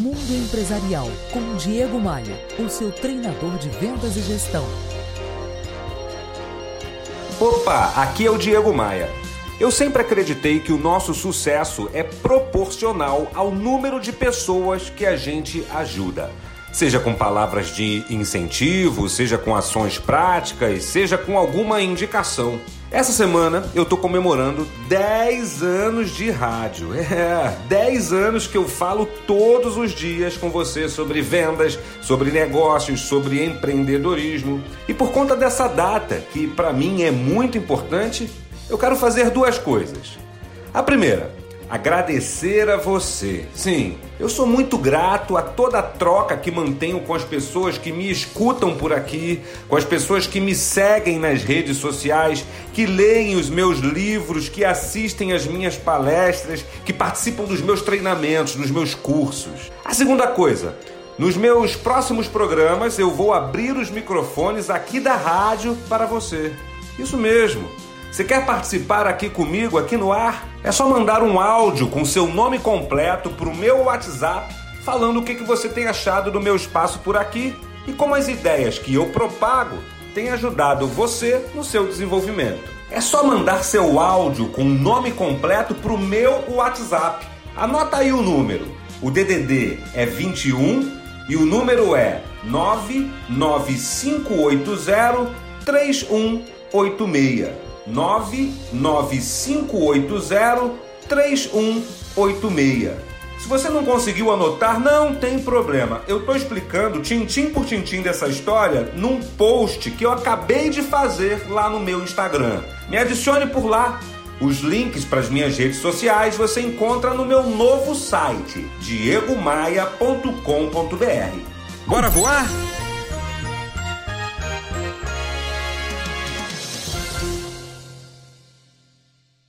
Mundo Empresarial com Diego Maia, o seu treinador de vendas e gestão. Opa, aqui é o Diego Maia. Eu sempre acreditei que o nosso sucesso é proporcional ao número de pessoas que a gente ajuda. Seja com palavras de incentivo, seja com ações práticas, seja com alguma indicação. Essa semana eu tô comemorando 10 anos de rádio. É, 10 anos que eu falo todos os dias com você sobre vendas, sobre negócios, sobre empreendedorismo. E por conta dessa data, que para mim é muito importante, eu quero fazer duas coisas. A primeira, agradecer a você. Sim, eu sou muito grato a toda a troca que mantenho com as pessoas que me escutam por aqui, com as pessoas que me seguem nas redes sociais, que leem os meus livros, que assistem às minhas palestras, que participam dos meus treinamentos, dos meus cursos. A segunda coisa, nos meus próximos programas eu vou abrir os microfones aqui da rádio para você. Isso mesmo. Você quer participar aqui comigo, aqui no ar? É só mandar um áudio com seu nome completo para o meu WhatsApp, falando o que, que você tem achado do meu espaço por aqui e como as ideias que eu propago têm ajudado você no seu desenvolvimento. É só mandar seu áudio com o nome completo para o meu WhatsApp. Anota aí o número. O DDD é 21 e o número é 99580 3186. 995803186. Se você não conseguiu anotar, não tem problema. Eu estou explicando tintim por tintim dessa história num post que eu acabei de fazer lá no meu Instagram. Me adicione por lá. Os links para as minhas redes sociais você encontra no meu novo site, diegomaia.com.br. Bora voar?